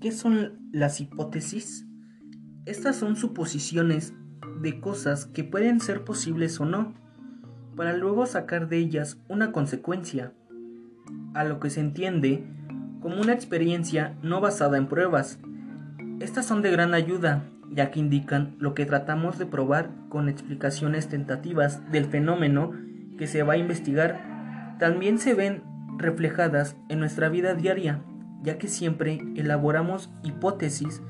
¿Qué son las hipótesis? Estas son suposiciones de cosas que pueden ser posibles o no, para luego sacar de ellas una consecuencia, a lo que se entiende como una experiencia no basada en pruebas. Estas son de gran ayuda, ya que indican lo que tratamos de probar con explicaciones tentativas del fenómeno que se va a investigar. También se ven reflejadas en nuestra vida diaria ya que siempre elaboramos hipótesis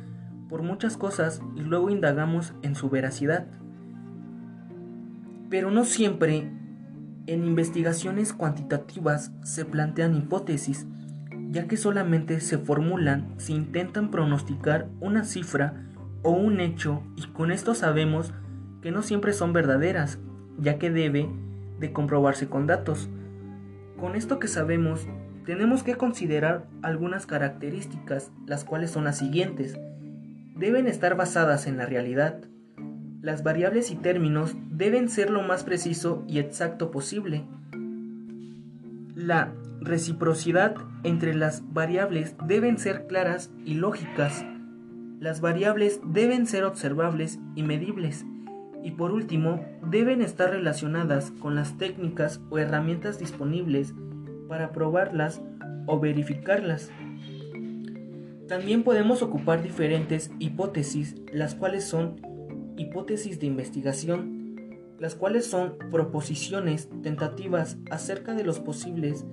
por muchas cosas y luego indagamos en su veracidad. Pero no siempre en investigaciones cuantitativas se plantean hipótesis, ya que solamente se formulan si intentan pronosticar una cifra o un hecho y con esto sabemos que no siempre son verdaderas, ya que debe de comprobarse con datos. Con esto que sabemos tenemos que considerar algunas características, las cuales son las siguientes. Deben estar basadas en la realidad. Las variables y términos deben ser lo más preciso y exacto posible. La reciprocidad entre las variables deben ser claras y lógicas. Las variables deben ser observables y medibles. Y por último, deben estar relacionadas con las técnicas o herramientas disponibles para probarlas o verificarlas. También podemos ocupar diferentes hipótesis, las cuales son hipótesis de investigación, las cuales son proposiciones tentativas acerca de los posibles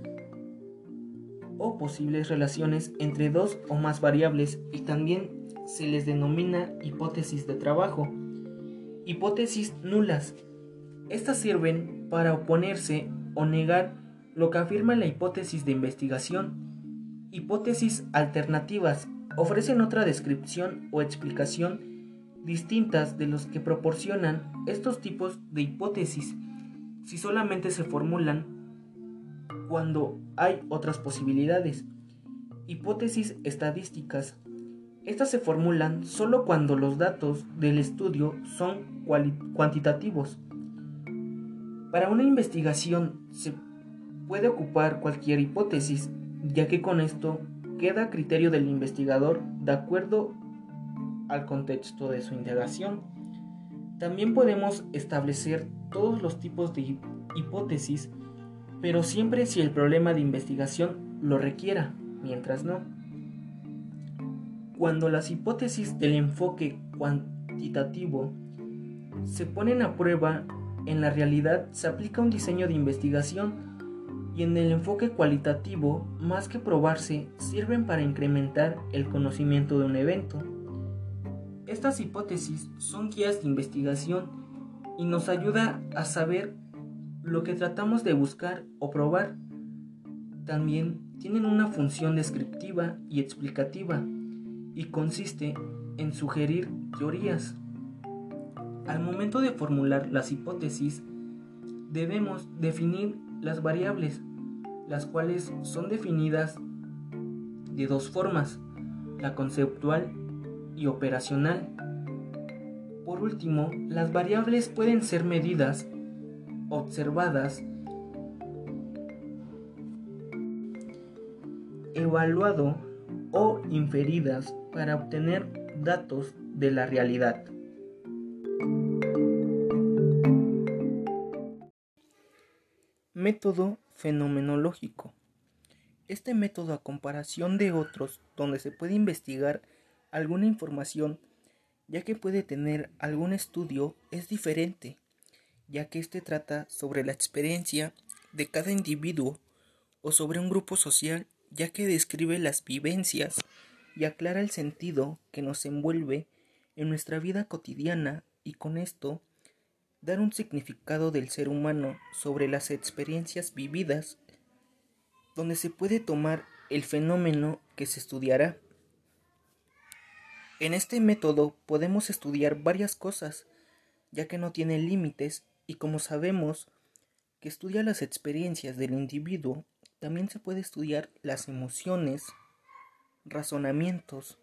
o posibles relaciones entre dos o más variables y también se les denomina hipótesis de trabajo. Hipótesis nulas. Estas sirven para oponerse o negar lo que afirma la hipótesis de investigación. Hipótesis alternativas ofrecen otra descripción o explicación distintas de los que proporcionan estos tipos de hipótesis si solamente se formulan cuando hay otras posibilidades. Hipótesis estadísticas. Estas se formulan solo cuando los datos del estudio son cuantitativos. Para una investigación se puede ocupar cualquier hipótesis, ya que con esto queda a criterio del investigador de acuerdo al contexto de su indagación. También podemos establecer todos los tipos de hipótesis, pero siempre si el problema de investigación lo requiera, mientras no. Cuando las hipótesis del enfoque cuantitativo se ponen a prueba, en la realidad se aplica un diseño de investigación y en el enfoque cualitativo, más que probarse, sirven para incrementar el conocimiento de un evento. Estas hipótesis son guías de investigación y nos ayuda a saber lo que tratamos de buscar o probar. También tienen una función descriptiva y explicativa y consiste en sugerir teorías. Al momento de formular las hipótesis, debemos definir las variables, las cuales son definidas de dos formas, la conceptual y operacional. Por último, las variables pueden ser medidas, observadas, evaluado o inferidas para obtener datos de la realidad. Método fenomenológico. Este método a comparación de otros donde se puede investigar alguna información ya que puede tener algún estudio es diferente, ya que éste trata sobre la experiencia de cada individuo o sobre un grupo social, ya que describe las vivencias y aclara el sentido que nos envuelve en nuestra vida cotidiana y con esto dar un significado del ser humano sobre las experiencias vividas, donde se puede tomar el fenómeno que se estudiará. En este método podemos estudiar varias cosas, ya que no tiene límites y como sabemos que estudia las experiencias del individuo, también se puede estudiar las emociones, razonamientos,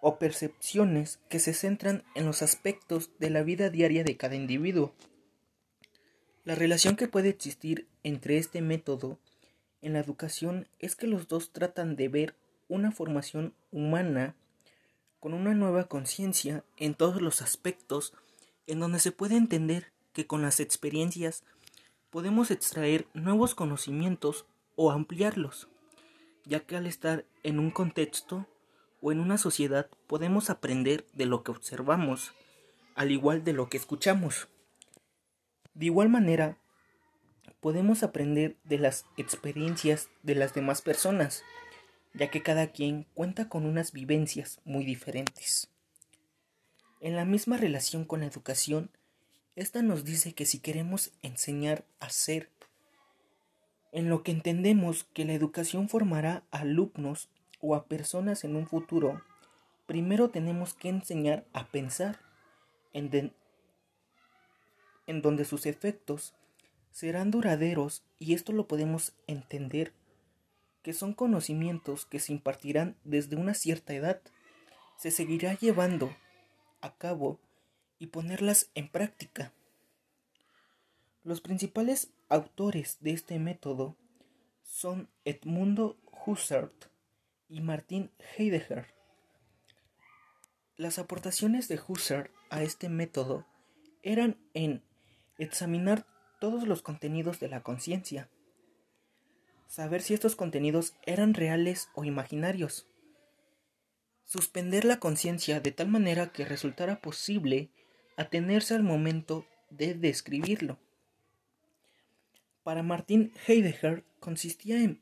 o percepciones que se centran en los aspectos de la vida diaria de cada individuo. La relación que puede existir entre este método en la educación es que los dos tratan de ver una formación humana con una nueva conciencia en todos los aspectos, en donde se puede entender que con las experiencias podemos extraer nuevos conocimientos o ampliarlos, ya que al estar en un contexto o en una sociedad podemos aprender de lo que observamos, al igual de lo que escuchamos. De igual manera, podemos aprender de las experiencias de las demás personas, ya que cada quien cuenta con unas vivencias muy diferentes. En la misma relación con la educación, esta nos dice que si queremos enseñar a ser, en lo que entendemos que la educación formará a alumnos o a personas en un futuro, primero tenemos que enseñar a pensar, en, en donde sus efectos serán duraderos y esto lo podemos entender que son conocimientos que se impartirán desde una cierta edad, se seguirá llevando a cabo y ponerlas en práctica. Los principales autores de este método son Edmundo Husserl y Martin Heidegger. Las aportaciones de Husserl a este método eran en examinar todos los contenidos de la conciencia, saber si estos contenidos eran reales o imaginarios, suspender la conciencia de tal manera que resultara posible atenerse al momento de describirlo. Para Martin Heidegger consistía en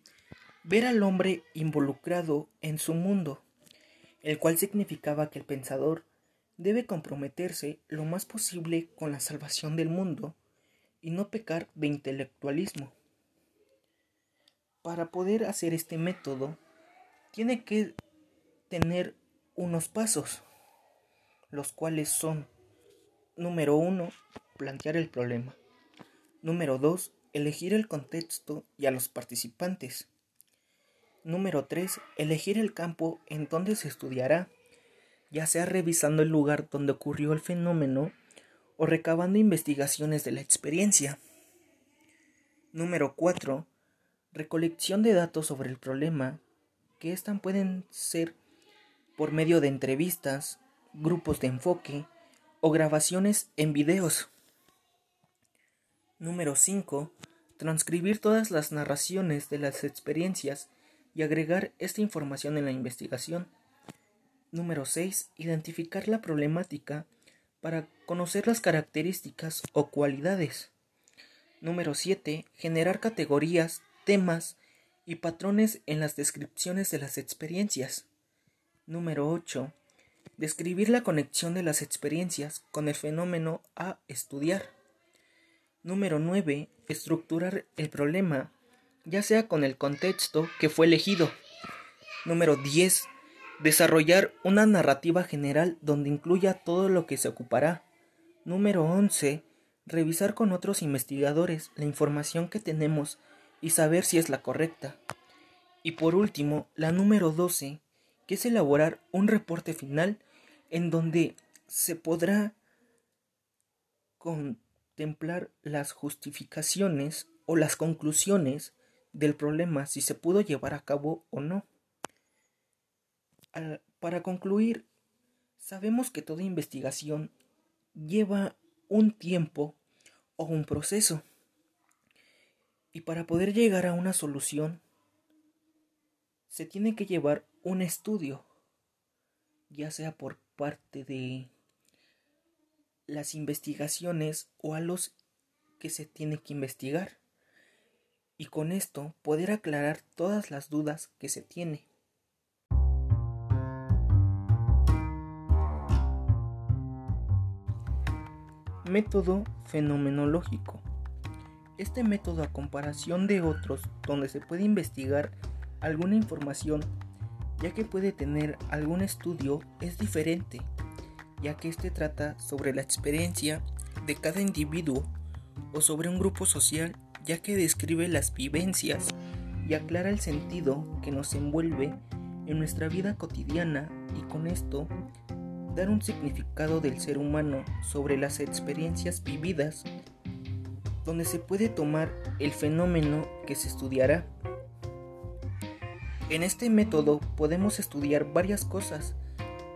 ver al hombre involucrado en su mundo, el cual significaba que el pensador debe comprometerse lo más posible con la salvación del mundo y no pecar de intelectualismo. Para poder hacer este método, tiene que tener unos pasos, los cuales son, número uno, plantear el problema. Número dos, elegir el contexto y a los participantes. Número 3. Elegir el campo en donde se estudiará, ya sea revisando el lugar donde ocurrió el fenómeno o recabando investigaciones de la experiencia. Número 4. Recolección de datos sobre el problema, que éstas pueden ser por medio de entrevistas, grupos de enfoque o grabaciones en videos. Número 5. Transcribir todas las narraciones de las experiencias y agregar esta información en la investigación. Número 6. Identificar la problemática para conocer las características o cualidades. Número 7. Generar categorías, temas y patrones en las descripciones de las experiencias. Número 8. Describir la conexión de las experiencias con el fenómeno a estudiar. Número 9. Estructurar el problema, ya sea con el contexto que fue elegido. Número 10 Desarrollar una narrativa general donde incluya todo lo que se ocupará. Número 11. Revisar con otros investigadores la información que tenemos y saber si es la correcta. Y por último, la número 12, que es elaborar un reporte final en donde se podrá contemplar las justificaciones o las conclusiones del problema si se pudo llevar a cabo o no para concluir, sabemos que toda investigación lleva un tiempo o un proceso. Y para poder llegar a una solución, se tiene que llevar un estudio, ya sea por parte de las investigaciones o a los que se tiene que investigar. Y con esto poder aclarar todas las dudas que se tiene. Método fenomenológico. Este método a comparación de otros donde se puede investigar alguna información ya que puede tener algún estudio es diferente, ya que este trata sobre la experiencia de cada individuo o sobre un grupo social, ya que describe las vivencias y aclara el sentido que nos envuelve en nuestra vida cotidiana y con esto dar un significado del ser humano sobre las experiencias vividas donde se puede tomar el fenómeno que se estudiará. En este método podemos estudiar varias cosas,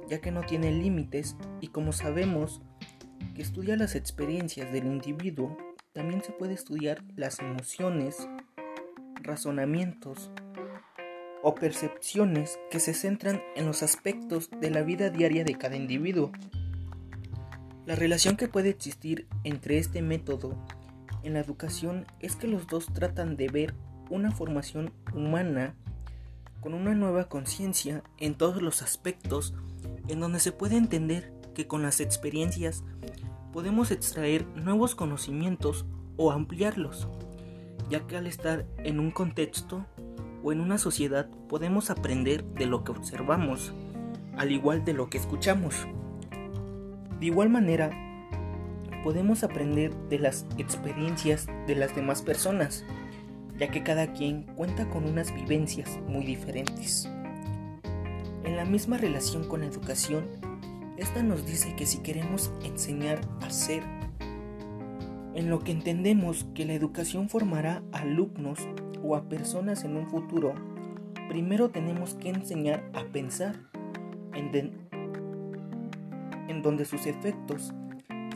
ya que no tiene límites y como sabemos que estudia las experiencias del individuo, también se puede estudiar las emociones, razonamientos o percepciones que se centran en los aspectos de la vida diaria de cada individuo. La relación que puede existir entre este método en la educación es que los dos tratan de ver una formación humana con una nueva conciencia en todos los aspectos en donde se puede entender que con las experiencias podemos extraer nuevos conocimientos o ampliarlos, ya que al estar en un contexto o en una sociedad podemos aprender de lo que observamos, al igual de lo que escuchamos. De igual manera, podemos aprender de las experiencias de las demás personas, ya que cada quien cuenta con unas vivencias muy diferentes. En la misma relación con la educación, esta nos dice que si queremos enseñar a ser, en lo que entendemos que la educación formará alumnos o a personas en un futuro, primero tenemos que enseñar a pensar, en, en donde sus efectos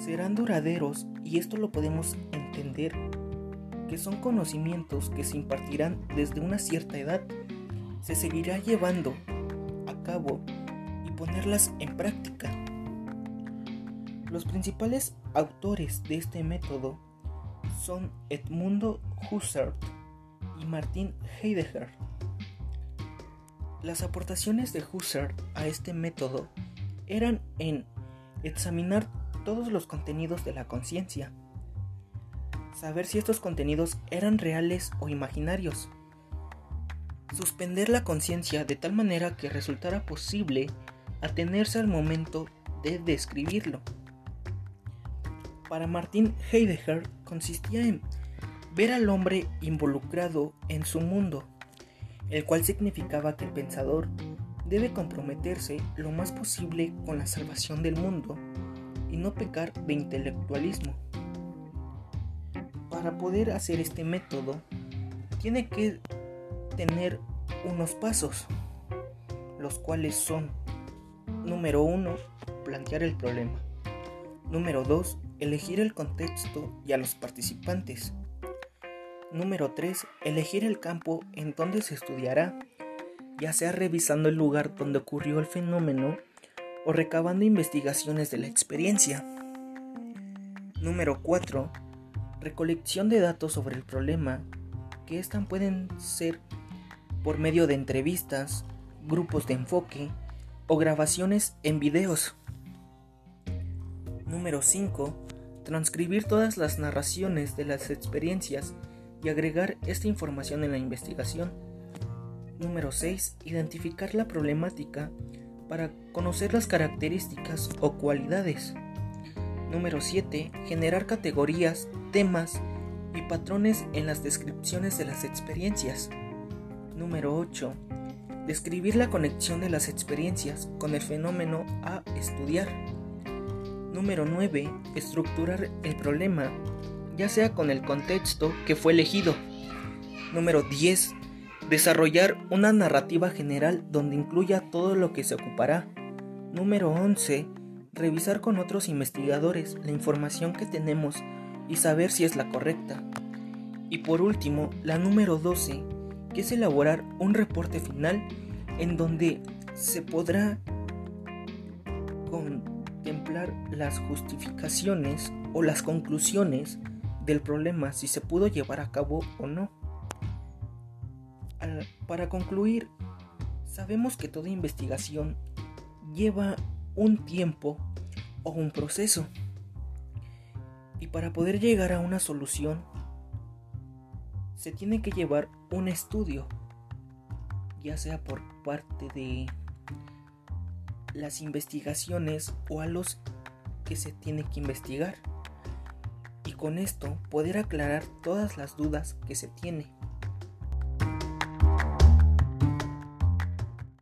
serán duraderos y esto lo podemos entender que son conocimientos que se impartirán desde una cierta edad, se seguirá llevando a cabo y ponerlas en práctica. Los principales autores de este método son Edmundo Husserl y Martin Heidegger. Las aportaciones de Husserl a este método eran en examinar todos los contenidos de la conciencia, saber si estos contenidos eran reales o imaginarios, suspender la conciencia de tal manera que resultara posible atenerse al momento de describirlo. Para Martin Heidegger consistía en ver al hombre involucrado en su mundo, el cual significaba que el pensador debe comprometerse lo más posible con la salvación del mundo y no pecar de intelectualismo. Para poder hacer este método, tiene que tener unos pasos, los cuales son, número uno, plantear el problema. Número 2. Elegir el contexto y a los participantes. Número 3. Elegir el campo en donde se estudiará, ya sea revisando el lugar donde ocurrió el fenómeno o recabando investigaciones de la experiencia. Número 4. Recolección de datos sobre el problema, que estas pueden ser por medio de entrevistas, grupos de enfoque o grabaciones en videos. Número 5. Transcribir todas las narraciones de las experiencias y agregar esta información en la investigación. Número 6. Identificar la problemática para conocer las características o cualidades. Número 7. Generar categorías, temas y patrones en las descripciones de las experiencias. Número 8. Describir la conexión de las experiencias con el fenómeno a estudiar. Número 9. Estructurar el problema, ya sea con el contexto que fue elegido. Número 10 Desarrollar una narrativa general donde incluya todo lo que se ocupará. Número 11. Revisar con otros investigadores la información que tenemos y saber si es la correcta. Y por último, la número 12, que es elaborar un reporte final en donde se podrá contemplar las justificaciones o las conclusiones del problema si se pudo llevar a cabo o no. Para concluir, sabemos que toda investigación lleva un tiempo o un proceso. Y para poder llegar a una solución, se tiene que llevar un estudio, ya sea por parte de las investigaciones o a los que se tiene que investigar. Y con esto poder aclarar todas las dudas que se tiene.